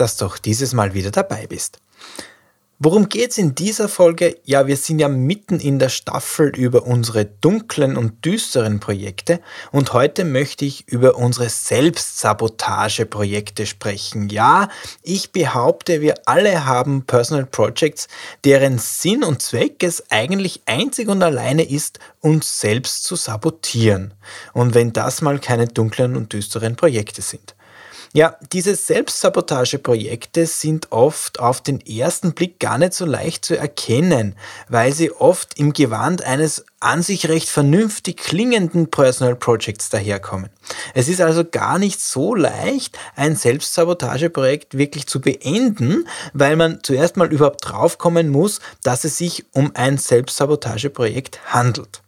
dass du auch dieses Mal wieder dabei bist. Worum geht es in dieser Folge? Ja, wir sind ja mitten in der Staffel über unsere dunklen und düsteren Projekte und heute möchte ich über unsere Selbstsabotageprojekte sprechen. Ja, ich behaupte, wir alle haben Personal Projects, deren Sinn und Zweck es eigentlich einzig und alleine ist, uns selbst zu sabotieren. Und wenn das mal keine dunklen und düsteren Projekte sind. Ja, diese Selbstsabotageprojekte sind oft auf den ersten Blick gar nicht so leicht zu erkennen, weil sie oft im Gewand eines an sich recht vernünftig klingenden Personal Projects daherkommen. Es ist also gar nicht so leicht, ein Selbstsabotageprojekt wirklich zu beenden, weil man zuerst mal überhaupt draufkommen muss, dass es sich um ein Selbstsabotageprojekt handelt.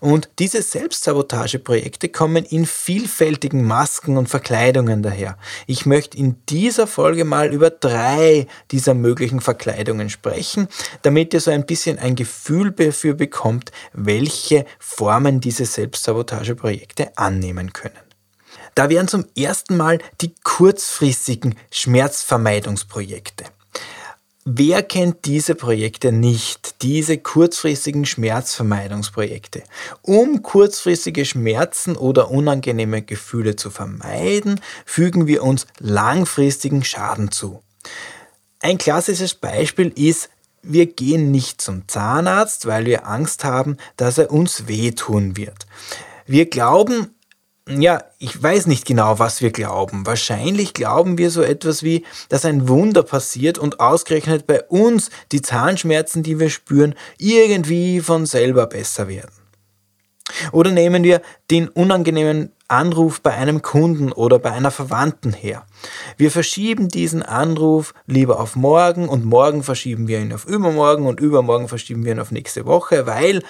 Und diese Selbstsabotageprojekte kommen in vielfältigen Masken und Verkleidungen daher. Ich möchte in dieser Folge mal über drei dieser möglichen Verkleidungen sprechen, damit ihr so ein bisschen ein Gefühl dafür bekommt, welche Formen diese Selbstsabotageprojekte annehmen können. Da wären zum ersten Mal die kurzfristigen Schmerzvermeidungsprojekte. Wer kennt diese Projekte nicht, diese kurzfristigen Schmerzvermeidungsprojekte? Um kurzfristige Schmerzen oder unangenehme Gefühle zu vermeiden, fügen wir uns langfristigen Schaden zu. Ein klassisches Beispiel ist, wir gehen nicht zum Zahnarzt, weil wir Angst haben, dass er uns wehtun wird. Wir glauben, ja, ich weiß nicht genau, was wir glauben. Wahrscheinlich glauben wir so etwas wie, dass ein Wunder passiert und ausgerechnet bei uns die Zahnschmerzen, die wir spüren, irgendwie von selber besser werden. Oder nehmen wir den unangenehmen Anruf bei einem Kunden oder bei einer Verwandten her. Wir verschieben diesen Anruf lieber auf morgen und morgen verschieben wir ihn auf übermorgen und übermorgen verschieben wir ihn auf nächste Woche, weil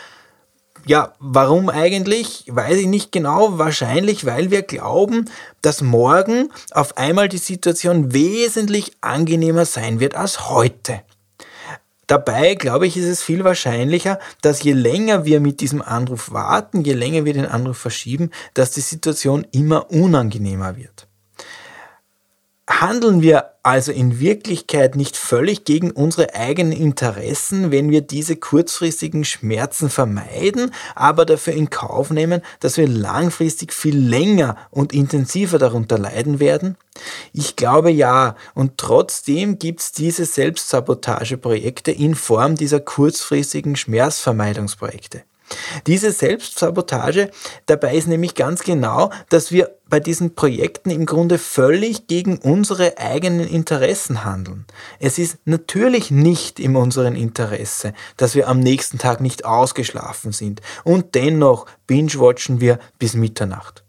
ja, warum eigentlich? Weiß ich nicht genau. Wahrscheinlich, weil wir glauben, dass morgen auf einmal die Situation wesentlich angenehmer sein wird als heute. Dabei, glaube ich, ist es viel wahrscheinlicher, dass je länger wir mit diesem Anruf warten, je länger wir den Anruf verschieben, dass die Situation immer unangenehmer wird. Handeln wir also in Wirklichkeit nicht völlig gegen unsere eigenen Interessen, wenn wir diese kurzfristigen Schmerzen vermeiden, aber dafür in Kauf nehmen, dass wir langfristig viel länger und intensiver darunter leiden werden? Ich glaube ja, und trotzdem gibt es diese Selbstsabotageprojekte in Form dieser kurzfristigen Schmerzvermeidungsprojekte. Diese Selbstsabotage dabei ist nämlich ganz genau, dass wir bei diesen Projekten im Grunde völlig gegen unsere eigenen Interessen handeln. Es ist natürlich nicht in unserem Interesse, dass wir am nächsten Tag nicht ausgeschlafen sind und dennoch binge-watchen wir bis Mitternacht.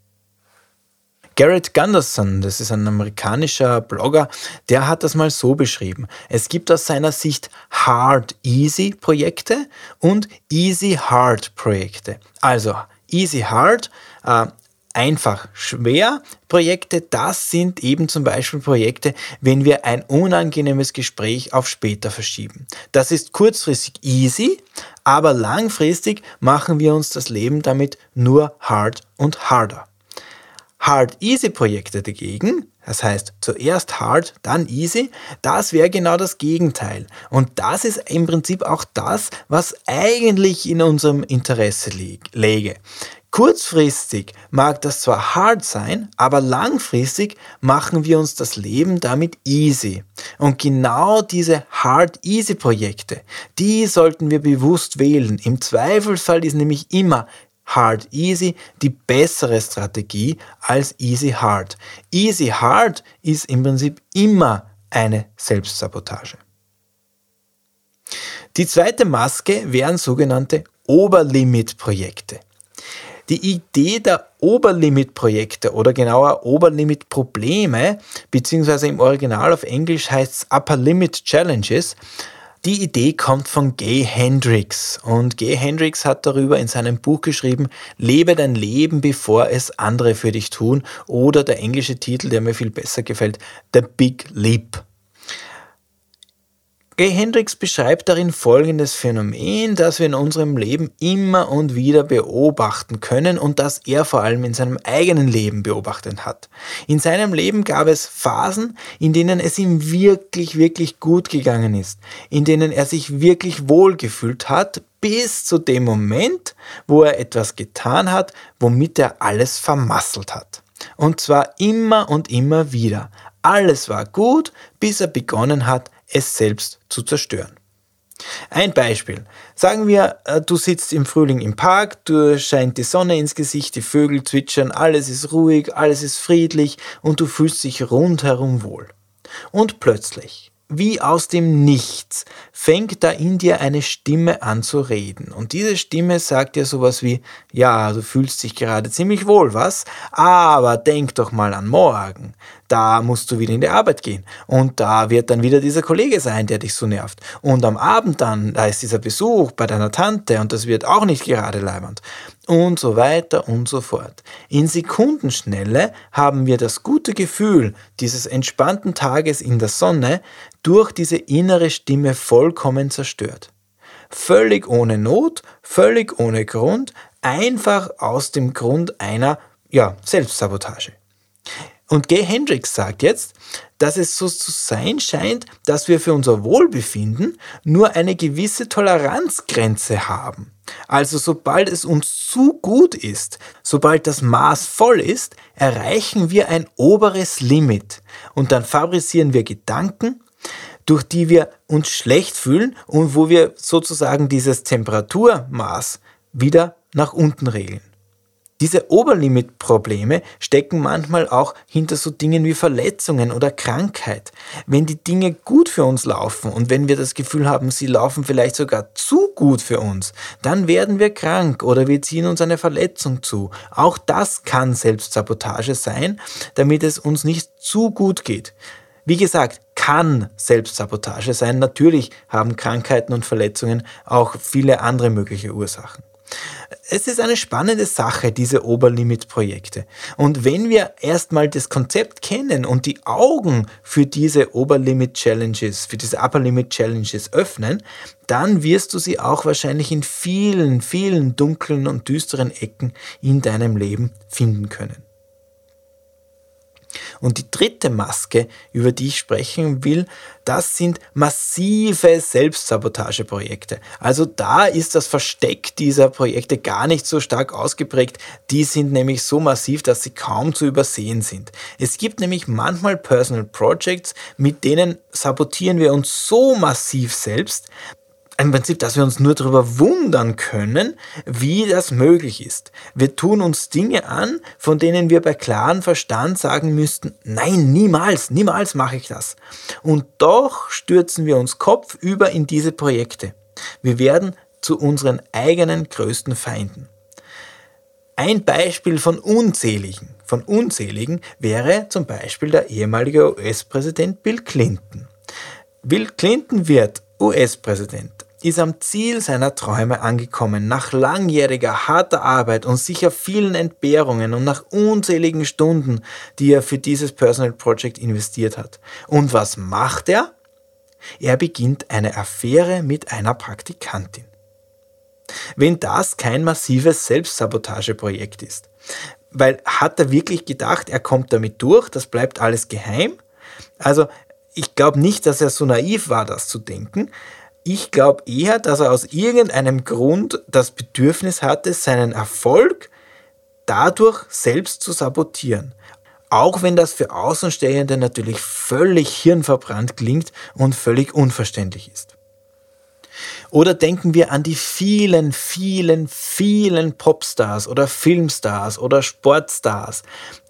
Garrett Gunderson, das ist ein amerikanischer Blogger, der hat das mal so beschrieben. Es gibt aus seiner Sicht Hard-Easy Projekte und Easy-Hard Projekte. Also Easy-Hard, äh, einfach schwer Projekte, das sind eben zum Beispiel Projekte, wenn wir ein unangenehmes Gespräch auf später verschieben. Das ist kurzfristig easy, aber langfristig machen wir uns das Leben damit nur hard und harder. Hard-Easy-Projekte dagegen, das heißt zuerst hard, dann easy, das wäre genau das Gegenteil. Und das ist im Prinzip auch das, was eigentlich in unserem Interesse läge. Kurzfristig mag das zwar hard sein, aber langfristig machen wir uns das Leben damit easy. Und genau diese hard-easy-Projekte, die sollten wir bewusst wählen. Im Zweifelsfall ist nämlich immer Hard Easy die bessere Strategie als Easy Hard. Easy Hard ist im Prinzip immer eine Selbstsabotage. Die zweite Maske wären sogenannte Oberlimit-Projekte. Die Idee der Oberlimit-Projekte oder genauer Oberlimit-Probleme, beziehungsweise im Original auf Englisch heißt es Upper Limit Challenges, die Idee kommt von Gay Hendricks und Gay Hendricks hat darüber in seinem Buch geschrieben, Lebe dein Leben, bevor es andere für dich tun. Oder der englische Titel, der mir viel besser gefällt, The Big Leap. Gay Hendricks beschreibt darin folgendes Phänomen, das wir in unserem Leben immer und wieder beobachten können und das er vor allem in seinem eigenen Leben beobachtet hat. In seinem Leben gab es Phasen, in denen es ihm wirklich, wirklich gut gegangen ist, in denen er sich wirklich wohl gefühlt hat, bis zu dem Moment, wo er etwas getan hat, womit er alles vermasselt hat. Und zwar immer und immer wieder. Alles war gut, bis er begonnen hat, es selbst zu zerstören. Ein Beispiel. Sagen wir, äh, du sitzt im Frühling im Park, du scheint die Sonne ins Gesicht, die Vögel zwitschern, alles ist ruhig, alles ist friedlich und du fühlst dich rundherum wohl. Und plötzlich, wie aus dem Nichts fängt da in dir eine Stimme an zu reden. Und diese Stimme sagt dir sowas wie, ja, du fühlst dich gerade ziemlich wohl, was? Aber denk doch mal an morgen. Da musst du wieder in die Arbeit gehen. Und da wird dann wieder dieser Kollege sein, der dich so nervt. Und am Abend dann, da ist dieser Besuch bei deiner Tante und das wird auch nicht gerade leibernd und so weiter und so fort. In Sekundenschnelle haben wir das gute Gefühl dieses entspannten Tages in der Sonne durch diese innere Stimme vollkommen zerstört. Völlig ohne Not, völlig ohne Grund, einfach aus dem Grund einer ja, Selbstsabotage. Und Gay Hendricks sagt jetzt, dass es so zu sein scheint, dass wir für unser Wohlbefinden nur eine gewisse Toleranzgrenze haben. Also sobald es uns zu gut ist, sobald das Maß voll ist, erreichen wir ein oberes Limit und dann fabrizieren wir Gedanken, durch die wir uns schlecht fühlen und wo wir sozusagen dieses Temperaturmaß wieder nach unten regeln. Diese Oberlimitprobleme stecken manchmal auch hinter so Dingen wie Verletzungen oder Krankheit. Wenn die Dinge gut für uns laufen und wenn wir das Gefühl haben, sie laufen vielleicht sogar zu gut für uns, dann werden wir krank oder wir ziehen uns eine Verletzung zu. Auch das kann Selbstsabotage sein, damit es uns nicht zu gut geht. Wie gesagt, kann Selbstsabotage sein. Natürlich haben Krankheiten und Verletzungen auch viele andere mögliche Ursachen. Es ist eine spannende Sache, diese Oberlimit-Projekte. Und wenn wir erstmal das Konzept kennen und die Augen für diese Oberlimit-Challenges, für diese Upper-Limit-Challenges öffnen, dann wirst du sie auch wahrscheinlich in vielen, vielen dunklen und düsteren Ecken in deinem Leben finden können. Und die dritte Maske, über die ich sprechen will, das sind massive Selbstsabotageprojekte. Also da ist das Versteck dieser Projekte gar nicht so stark ausgeprägt. Die sind nämlich so massiv, dass sie kaum zu übersehen sind. Es gibt nämlich manchmal Personal Projects, mit denen sabotieren wir uns so massiv selbst, im Prinzip, dass wir uns nur darüber wundern können, wie das möglich ist. Wir tun uns Dinge an, von denen wir bei klarem Verstand sagen müssten, nein, niemals, niemals mache ich das. Und doch stürzen wir uns kopfüber in diese Projekte. Wir werden zu unseren eigenen größten Feinden. Ein Beispiel von unzähligen, von unzähligen wäre zum Beispiel der ehemalige US-Präsident Bill Clinton. Bill Clinton wird US-Präsident ist am Ziel seiner Träume angekommen, nach langjähriger harter Arbeit und sicher vielen Entbehrungen und nach unzähligen Stunden, die er für dieses Personal Project investiert hat. Und was macht er? Er beginnt eine Affäre mit einer Praktikantin. Wenn das kein massives Selbstsabotageprojekt ist. Weil hat er wirklich gedacht, er kommt damit durch, das bleibt alles geheim? Also ich glaube nicht, dass er so naiv war, das zu denken, ich glaube eher, dass er aus irgendeinem Grund das Bedürfnis hatte, seinen Erfolg dadurch selbst zu sabotieren. Auch wenn das für Außenstehende natürlich völlig hirnverbrannt klingt und völlig unverständlich ist. Oder denken wir an die vielen, vielen, vielen Popstars oder Filmstars oder Sportstars,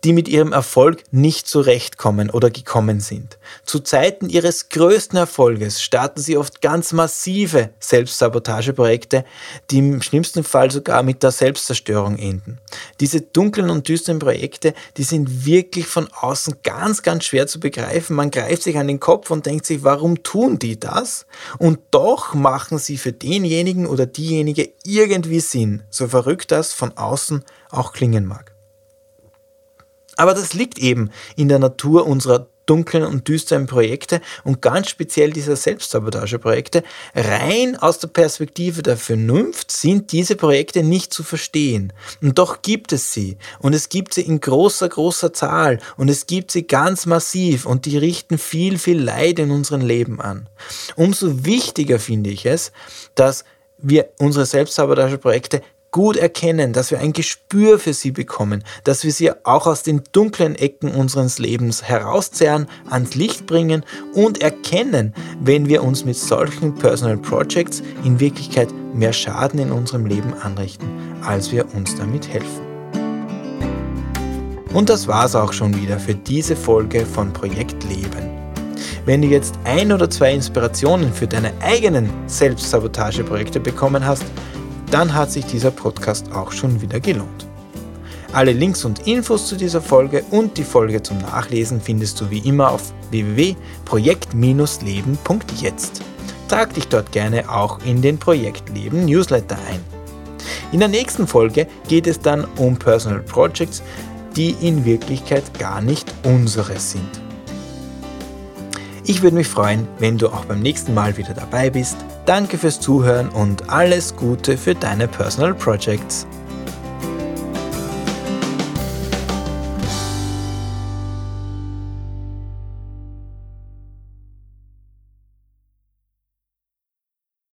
die mit ihrem Erfolg nicht zurechtkommen oder gekommen sind. Zu Zeiten ihres größten Erfolges starten sie oft ganz massive Selbstsabotageprojekte, die im schlimmsten Fall sogar mit der Selbstzerstörung enden. Diese dunklen und düsteren Projekte, die sind wirklich von außen ganz, ganz schwer zu begreifen. Man greift sich an den Kopf und denkt sich, warum tun die das? Und doch machen sie für denjenigen oder diejenige irgendwie Sinn, so verrückt das von außen auch klingen mag. Aber das liegt eben in der Natur unserer dunklen und düsteren Projekte und ganz speziell dieser Selbstsabotageprojekte. Rein aus der Perspektive der Vernunft sind diese Projekte nicht zu verstehen. Und doch gibt es sie. Und es gibt sie in großer, großer Zahl. Und es gibt sie ganz massiv. Und die richten viel, viel Leid in unserem Leben an. Umso wichtiger finde ich es, dass wir unsere Selbstsabotageprojekte gut erkennen, dass wir ein Gespür für sie bekommen, dass wir sie auch aus den dunklen Ecken unseres Lebens herauszerren, ans Licht bringen und erkennen, wenn wir uns mit solchen Personal Projects in Wirklichkeit mehr Schaden in unserem Leben anrichten, als wir uns damit helfen. Und das war's auch schon wieder für diese Folge von Projekt Leben. Wenn du jetzt ein oder zwei Inspirationen für deine eigenen Selbstsabotageprojekte bekommen hast, dann hat sich dieser Podcast auch schon wieder gelohnt. Alle Links und Infos zu dieser Folge und die Folge zum Nachlesen findest du wie immer auf www.projekt-leben.jetzt. Trag dich dort gerne auch in den Projektleben Newsletter ein. In der nächsten Folge geht es dann um Personal Projects, die in Wirklichkeit gar nicht unsere sind. Ich würde mich freuen, wenn du auch beim nächsten Mal wieder dabei bist. Danke fürs Zuhören und alles Gute für deine Personal Projects.